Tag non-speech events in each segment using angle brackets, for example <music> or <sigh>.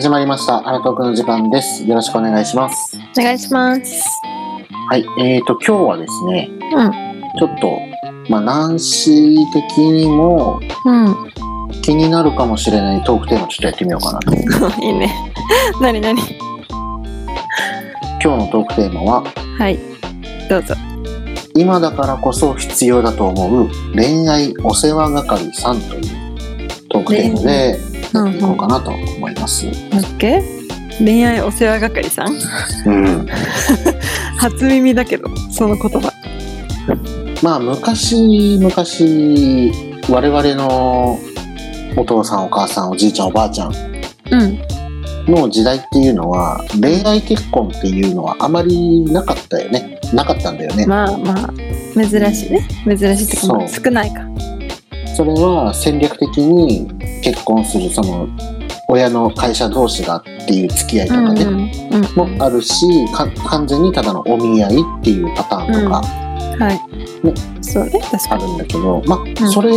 はい、始まりました。アラトークの時間です。よろしくお願いします。お願いします。はい、えーと、今日はですね、うん。ちょっと、まあ、ナンシー的にもうん。気になるかもしれないトークテーマちょっとやってみようかなと。<laughs> いいね。なになに今日のトークテーマは、はい。どうぞ。今だからこそ必要だと思う恋愛お世話係さんというトークテーマでやっていこうかなと思います。オッケー恋愛お世話係さんうん。初耳だけど、その言葉。まあ、昔、昔、我々のお父さん、お母さん、おじいちゃん、おばあちゃんうん。の時代っていうのは、恋愛結婚っていうのはあまりなかったよね。なかったんだよね。まあまあ、珍しいね。珍しいってか、少ないか。それは戦略的に結婚する、その、親の会社同士がっていう付き合いとかね、うんうん。うん。もあるし、か完全にただのお見合いっていうパターンとかはい。そうね、確かに。あるんだけど、まそれっ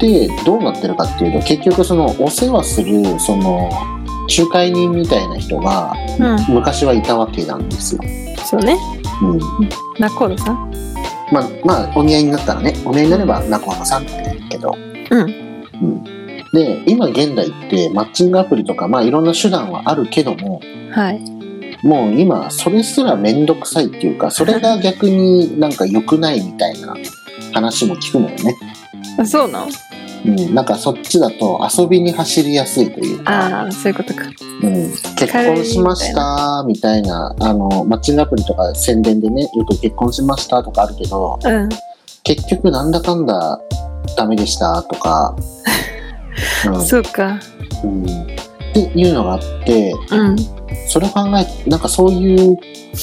てどうなってるかっていうと、結局そのお世話する、その、仲介人みたいな人がうん。昔はいたわけなんですよ。そうね。うん。ナコールさん。まあ、まあ、お見合いになったらね、お見合いになれば仲間さんって言うけど、うん。うん。で、今現代ってマッチングアプリとか、まあいろんな手段はあるけども、はい。もう今それすらめんどくさいっていうか、それが逆になんか良くないみたいな話も聞くのよね。あ、そうなの？うん。なんかそっちだと遊びに走りやすいというか、ああ、そういうことか。うん、結婚しましたみたいな、あの、マッチングアプリとか宣伝でね、よく結婚しましたとかあるけど、うん。結局なんだかんだダメでしたとか、<laughs> うんそうか。うんっていうのがあって、うん。それを考え、なんかそういう、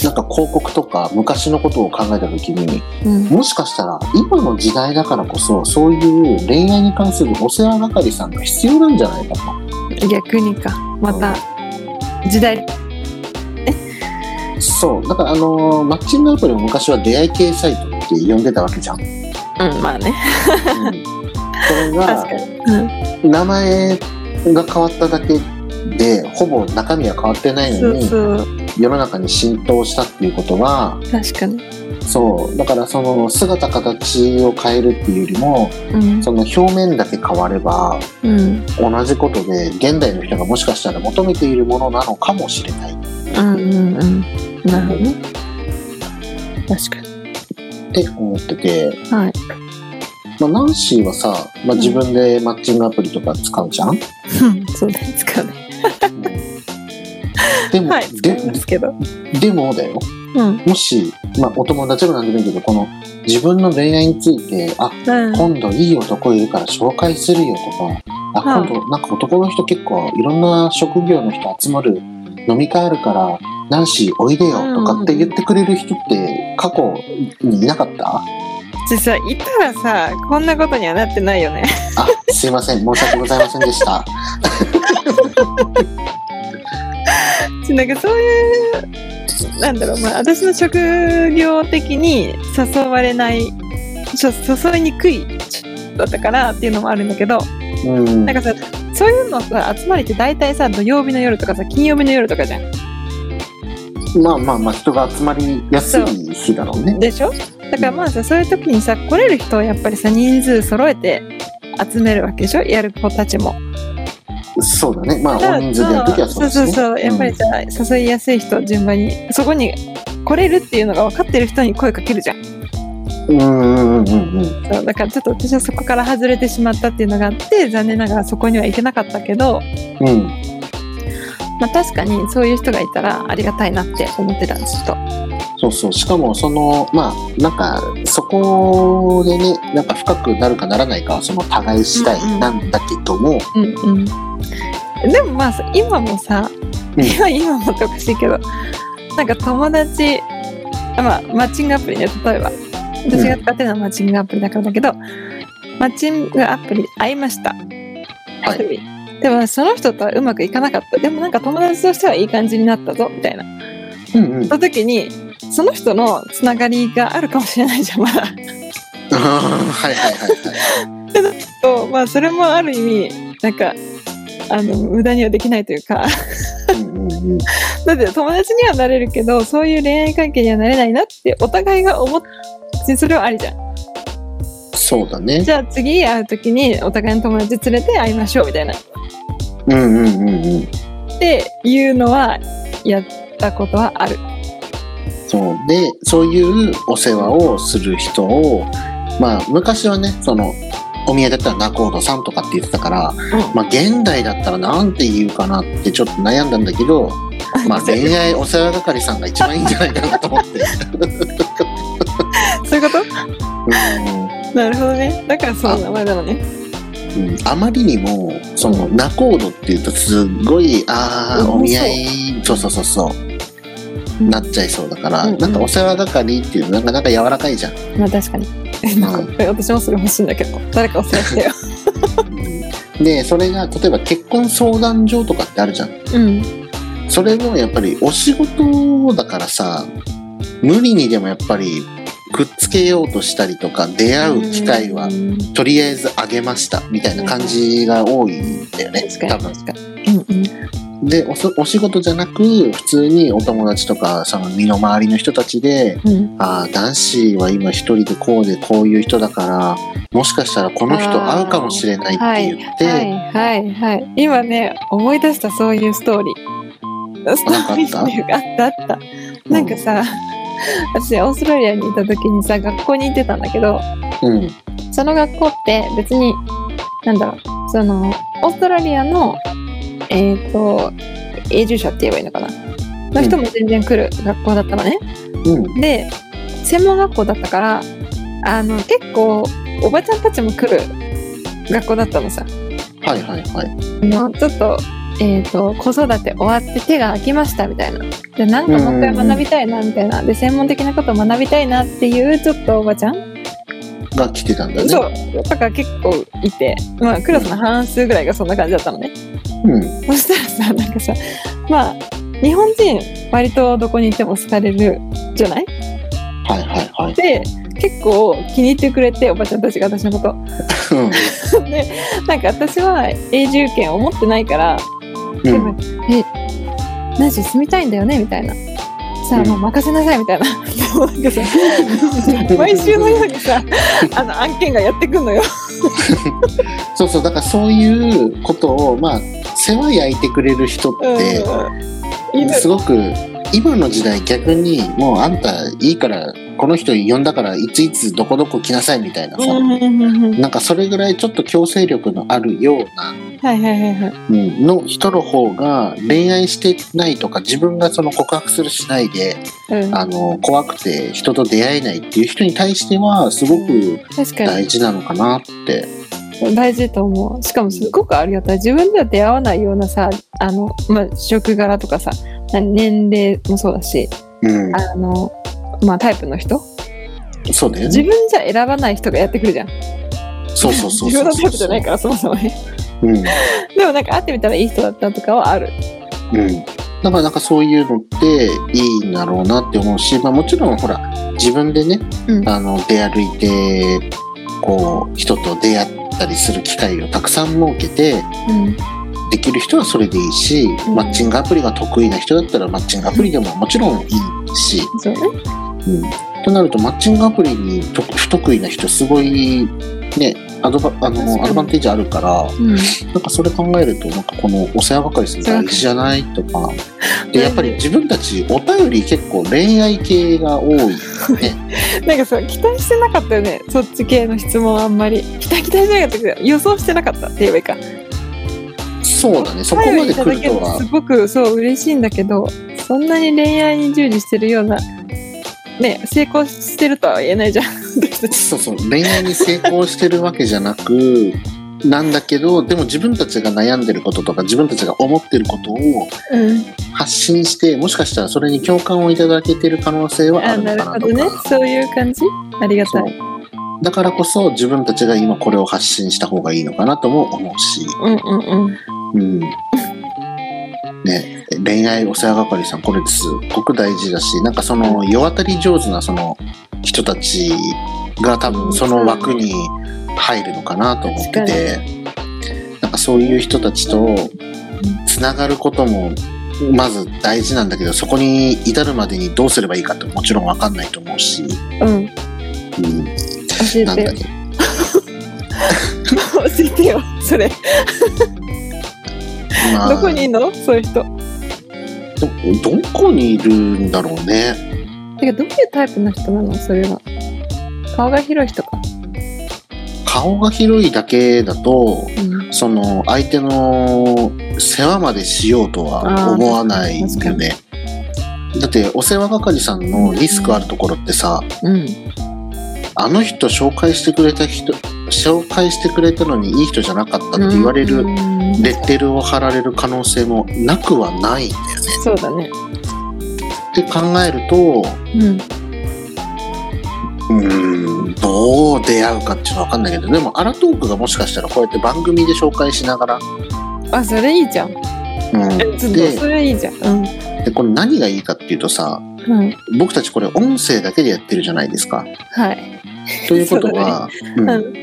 なんか広告とか昔のことを考えたときに、うん。もしかしたら今の時代だからこそ、そういう恋愛に関するお世話係さんが必要なんじゃないかと。逆にか。また、時代。<laughs> そう。だからあのーマッチングアプリも昔は出会い系サイトって呼んでたわけじゃん。うんうん、まあね。それ確が。うん。名前が変わっただけでほぼ中身は変わってないのに。世の中に浸透したっていうことは確かに。そうだからその姿形を変えるっていうよりもうん。その表面だけ変わればうん。同じことで現代の人がもしかしたら求めているものなのかもしれないうんうんうん。なるほどね。確かに。って思ってて、はい。まあ、ナンシーはさ、まあ、自分でマッチングアプリとか使うじゃん、そうね、使うね。でも、はい、使でいますけど。でもだようん。もし、まあ、お友達もなんでもいいけどこの自分の恋愛についてあうん。今度いい男いるから紹介するよとかあはい今度なんか男の人結構いろんな職業の人集まる飲み会あるからナンシーおいでよとかって言ってくれる人って過去にいなかった？実はいたらさ、こんなことにはなってないよね。あすいません申し訳ございませんでしたなんかそういう、なんだろう、まあ私の職業的に誘われない、誘いにくいだったからっていうのもあるんだけど、うんなんかさ、そういうのさ、集まりって大体さ、土曜日の夜とかさ、金曜日の夜とかじゃん。まあまあまあ人が集まりやすい日だろうねでしょ？だからまあさそういう時にさ来れる人をやっぱりさ人数揃えて集めるわけでしょ？やる子たちも。そうだね。まあ大人数でやるときはそうですね。そうそうそう。やっぱりさ、誘いやすい人を順番にそこに来れるっていうのが分かってる人に声かけるじゃん。うんうんうんうんうん。そうだからちょっと私はそこから外れてしまったっていうのがあって残念ながらそこには行けなかったけど、うん。まあ、確かにそういう人がいたらありがたいなって思ってたずっと。そうそう。しかもそのまあなんかそこでねなんか深くなるかならないかはその互い次第なんだけども、うんうん、でもまあさ今もさ、うん。今 <laughs> 今もっておかしいけどなんか友達あまあマッチングアプリね例えば。私が使ってるのはマッチングアプリだからだけど、マッチングアプリ会いました、はい。でもその人とはうまくいかなかった。でもなんか友達としてはいい感じになったぞみたいな。うんうん。その時にその人のつながりがあるかもしれないじゃんまだ。はいはいはいはい。<laughs> とまあそれもある意味なんかあの無駄にはできないというかだって友達にはなれるけどそういう恋愛関係にはなれないなってお互いが思ってそれはありじゃん。そうだね。じゃあ次会う時にお互いの友達連れて会いましょうみたいな。っうんうんうんうん。ていうのはやったことはあるそうでそういうお世話をする人をまあ昔はねそのお見合いだったら仲人さんとかって言ってたから、まあ現代だったらなんて言うかなってちょっと悩んだんだけど、<laughs> まあ恋愛お世話係さんが一番いいんじゃないかなと思って。<laughs> そういうこと？うん。なるほどね。だからその名前なのね。うん。あまりにもその仲人っていうとすっごいああうんお見合いそうそうそうそう。うんなっちゃいそうだから、うんうん。なんかお世話係っていうのなんかなんか柔らかいじゃん。まあ確かに。なんか私もそれ欲しいんだけど。誰かお世話してよ。うん。でそれが例えば結婚相談所とかってあるじゃん。うん。それもやっぱりお仕事だからさ無理にでもやっぱりくっつけようとしたりとか出会う機会はうん。とりあえずあげましたみたいな感じが多いんだよね確か多分。うんうんでおそお仕事じゃなく普通にお友達とかその身の回りの人たちでうん。ああ男子は今一人でこうでこういう人だからもしかしたらこの人会うかもしれないって言って、はい。はい。はい。今ね思い出したそういうストーリー。ストーリーっていうかあった。あったなんかさ私オーストラリアにいた時にさ学校に行ってたんだけどうん。その学校って別になんだろうそのオーストラリアのえっ、と永住者って言えばいいのかな？の人も全然来る学校だったのね、うん。で専門学校だったからあの結構おばちゃんたちも来る学校だったのさ。はいはいはい。あのちょっと,、えー、と子育て終わって手が空きましたみたいな。でなんかもう一回学びたいなみたいな。で専門的なことを学びたいなっていうちょっとおばちゃん、が来てたんだね。そう。とか結構いて、まあ、クラスの半数ぐらいがそんな感じだったのねうん。そしたらさなんかさまあ日本人割とどこにいても好かれるじゃない？はいはいはい。で結構気に入ってくれておばちゃんたちが私のこと。うん。<laughs> でなんか私は永住権を持ってないからうん。でもえナンシー住みたいんだよねみたいな。さあうん。もう任せなさいみたいな。でもなんかさ <laughs> 毎週のようにさあの案件がやってくんのよ。<laughs> そうそうだからそういうことをまあ世話焼いてくれる人ってすごく今の時代逆にもうあんたいいからこの人呼んだからいついつどこどこ来なさいみたいなさ、うんうんうんうん。なんかそれぐらいちょっと強制力のあるような、の人の方が恋愛してないとか自分がその告白するしないでうん。あの怖くて人と出会えないっていう人に対してはすごく大事なのかなって。大事と思う。しかもすごくありがたい。自分では出会わないようなさあの、まあ、職柄とかさ年齢もそうだしうん、あの、まあ、タイプの人。そうだよね。自分じゃ選ばない人がやってくるじゃん。そうそうそうそう。自分のタイプじゃないからそもそもね。うん。でもなんか会ってみたらいい人だったとかはある。うん。だからなんかそういうのっていいんだろうなって思うし、まあもちろんほら、自分でね、うん。あの、出歩いて、こう、人と出会ったりする機会をたくさん設けて、うん。できる人はそれでいいし、うん。マッチングアプリが得意な人だったらマッチングアプリでももちろんいいし、そうん。となるとマッチングアプリにと不得意な人すごい、ね、アドバあのアドバンテージあるから、うん。なんかそれ考えると、なんかこのお世話係するの大事じゃない？とか。で、やっぱり自分たちお便り結構恋愛系が多い。<laughs> なんかそう期待してなかったよね。そっち系の質問あんまり。期待期待してなかったけど予想してなかったって言えばいいか。そうだね、そこまで来るとは。す。ごくそう嬉しいんだけどそんなに恋愛に従事してるようなね成功してるとは言えないじゃん。そうそう、恋愛に成功してるわけじゃなく、なんだけど、でも自分たちが悩んでることとか、自分たちが思ってることをうん。発信して、もしかしたらそれに共感をいただけてる可能性はああるのなるほどか。なとか。ね。そういう感じ？ありがたい。だからこそ自分たちが今これを発信した方がいいのかなとも思うし。うんうんうん。うん。ね、恋愛お世話係さん、これすごく大事だし、なんかその、世渡り上手なその人たちが多分その枠に入るのかなと思ってて、なんかかそういう人たちとつながることもまず大事なんだけどそこに至るまでにどうすればいいかってもちろん分かんないと思うし、うん。うん、なんだ。けど <laughs> 教えてよ、それ。まあどこにいんの？そういう人。どどこにいるんだろうねてか、どういうタイプの人なの？それは。顔が広い人か。顔が広いだけだとうん。その相手の世話までしようとは思わないよねだってお世話係さんのリスクあるところってさうん。あの人紹介してくれた人紹介してくれたのにいい人じゃなかったって言われるうんレッテルを貼られる可能性もなくはないんだよねそうだね。って考えるとうん。うーんどう出会うかっていうのは分かんないけどでもアラトークがもしかしたらこうやって番組で紹介しながら、あ、それいいじゃん。うん、えちょっと、でそれいいじゃん。うん。でこれ何がいいかっていうとさうん。僕たちこれ音声だけでやってるじゃないですか。はい。ということは <laughs> うんうん。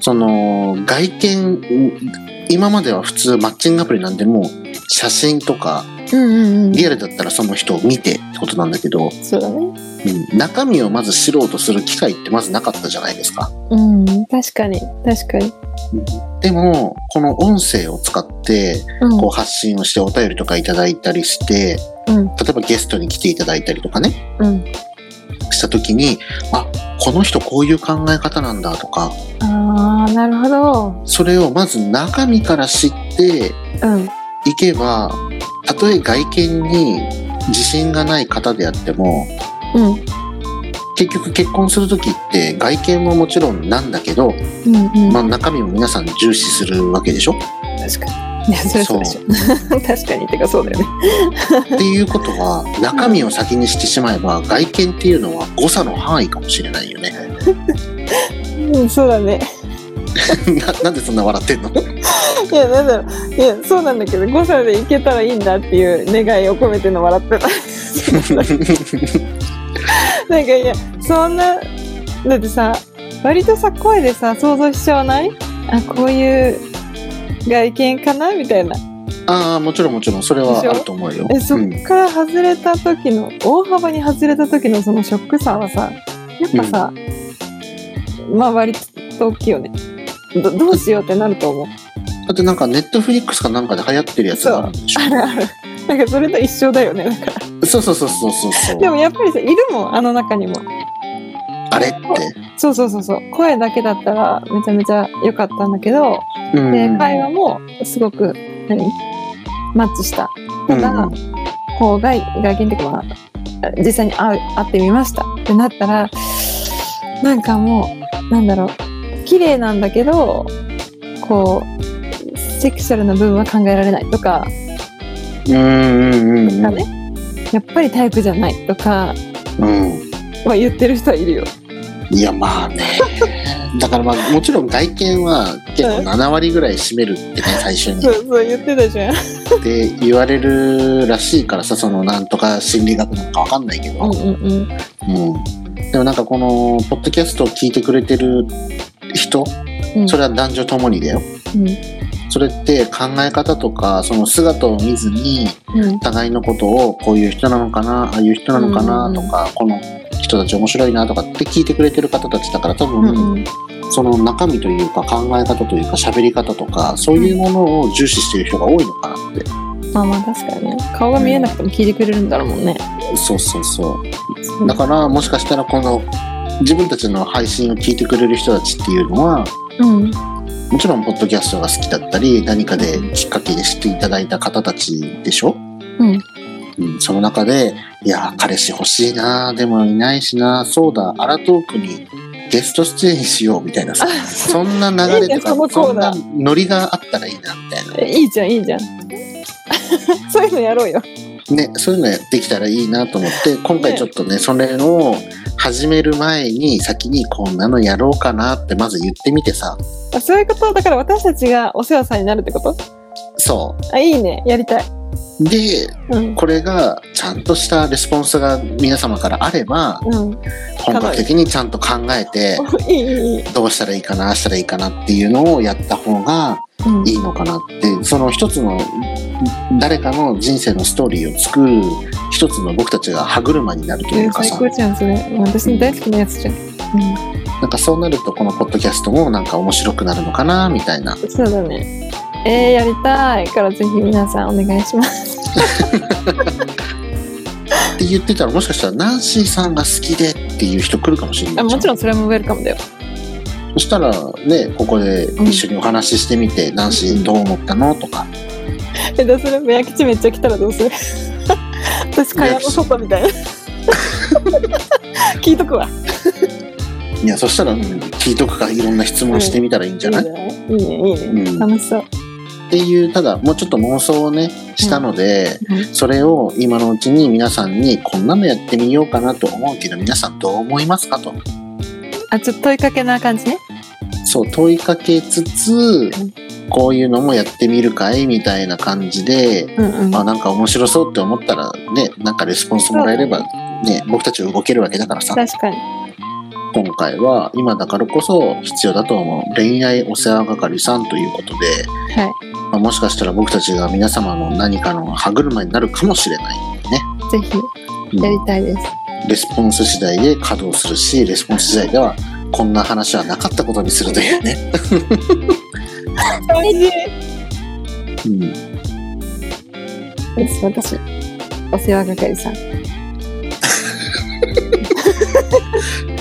その外見今までは普通マッチングアプリなんでもう写真とか。リアルだったらその人を見てってことなんだけど、そうだね。うん、中身をまず知ろうとする機会ってまずなかったじゃないですか。うん。確かに。確かに。でもこの音声を使ってうん。こう発信をしてお便りとかいただいたりしてうん。例えばゲストに来ていただいたりとかねうん。した時にあこの人こういう考え方なんだとかああ、なるほど。それをまず中身から知ってうん。いけばたとえ外見に自信がない方であってもうん。結局結婚する時って外見ももちろんなんだけど、うん。うん。まあ、中身も皆さん重視するわけでしょ？確かに。そう。<laughs> 確かに。てか、そうだよね。っていうことは中身を先にしてしまえば外見っていうのは誤差の範囲かもしれないよね。<laughs> うん、そうだね。<laughs> ななんでそんな笑ってんの？いや、なんだろう。いや、そうなんだけど、誤差でいけたらいいんだっていう願いを込めての笑ってた。<laughs> なんかいや、そんな、だってさ、割とさ、声でさ、想像しちゃわない？あ、こういう外見かなみたいな。ああもちろんもちろんそれはあると思うよ。え、そっうんから外れた時の、大幅に外れた時のそのショックさはさ、やっぱさ、まあ割と大きいよね。どどうしようってなると思う。だってなんかネットフリックスかなんかで流行ってるやつがあるんでしょあるある。なんかそれと一緒だよね。だからそうそうそうそうそうそうでもやっぱりさ、いるもん、あの中にも。あれって、そうそうそうそう。声だけだったらめちゃめちゃ良かったんだけど、うんで、会話もすごく、何マッチした。ただ、うんこう外、外見っていう実際に会う会ってみましたってなったら、なんかもう、なんだろう、綺麗なんだけど、こう、セクシャルな部分は考えられないとか、うんうんうんね、やっぱりタイプじゃないとか。うん。は言ってる人はいるよ。いやまあね。<laughs> だからまあもちろん外見は結構7割ぐらい占めるってね最初に。そうそう言ってたじゃん。って言われるらしいからさそのなんとか心理学なんかわかんないけど、うんうんうん。うん、でもなんかこのポッドキャストを聞いてくれてる人うん。それは男女ともにだよ。うんそれって考え方とかその姿を見ずにうんお互いのことをこういう人なのかなああいう人なのかなとか、この人たち面白いなとかって聞いてくれてる方たちだから多分、うんうんその中身というか考え方というか喋り方とかそういうものを重視している人が多いのかなって、まあまあ確かにね。顔が見えなくても聞いてくれるんだろうもんね。そうそうそうだからもしかしたらこの自分たちの配信を聞いてくれる人たちっていうのはうん。もちろんポッドキャストが好きだったり何かできっかけで知っていただいた方たちでしょ、うん。うん、その中でいや彼氏欲しいなでもいないしなそうだアラトークにゲスト出演しようみたいなさそんな流れとかそんなーノリがあったらいいなみたいなえいいじゃん、いいじゃん。<laughs> そういうのやろうよ。ね、そういうのやってきたらいいなと思って今回ちょっとねそれを始める前に先にこんなのやろうかなってまず言ってみてさあそういうことだから私たちがお世話さんになるってこと？そあ、いいね。やりたい。うで、うん。これがちゃんとしたレスポンスが皆様からあれば、うん。本格的にちゃんと考えて。どうしたらいいかな、ああしたらいいかなっていうのをやった方がうんいいのかなって、その一つの誰かの人生のストーリーを作る一つの僕たちが歯車になるというかさ、最高じゃん、それ。私の大好きなやつじゃん。なんかそうなるとこのポッドキャストもなんか面白くなるのかな、みたいな。うん。そうだね。えー、やりたいからぜひ皆さんお願いします。って言ってたらもしかしたらナンシーさんが好きでっていう人来るかもしれないあもちろんそれもウェルカムだよ。そしたらねここで一緒にお話ししてみて、ナンシーどう思ったのとかえ、どうする？目焼き地めっちゃ来たらどうする？<laughs> 私、蚊帳の外みたいな。聞いとくわ。いやそしたら、うん聞いとくかいろんな質問してみたらいいんじゃない、いいね。いいね、いいね。うん楽しそう。っていうただもうちょっと妄想をねしたので、うんそれを今のうちに皆さんにこんなのやってみようかなと思うけど皆さんどう思いますかとあ、ちょっと問いかけな感じね。そう問いかけつつこういうのもやってみるかいみたいな感じでうんうん。あなんか面白そうって思ったらねなんかレスポンスもらえればね僕たちは動けるわけだからさ確かに。今回は今だからこそ必要だと思う恋愛お世話係さんということで、はい。まあ、もしかしたら僕たちが皆様の何かの歯車になるかもしれないね、ぜひ、うんやりたいです。レスポンス次第で稼働するしレスポンス次第ではこんな話はなかったことにするというね、うん、です、私。お世話係さん。<laughs>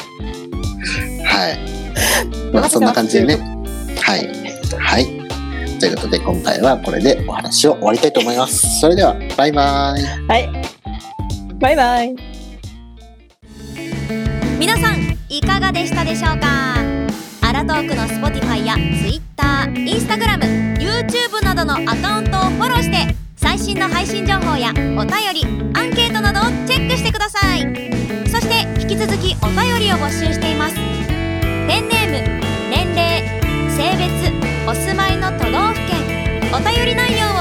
はい。まあそんな感じでね。はい。はい。ということで今回はこれでお話を終わりたいと思います。それでは、バイバイ。はい。バイバイ。皆さんいかがでしたでしょうか？アラトークの Spotify や Twitter、Instagram、YouTube などのアカウントをフォローして最新の配信情報やお便り、アンケートなどをチェックしてくださいそして引き続きお便りを募集してお住まいの都道府県。お便り内容を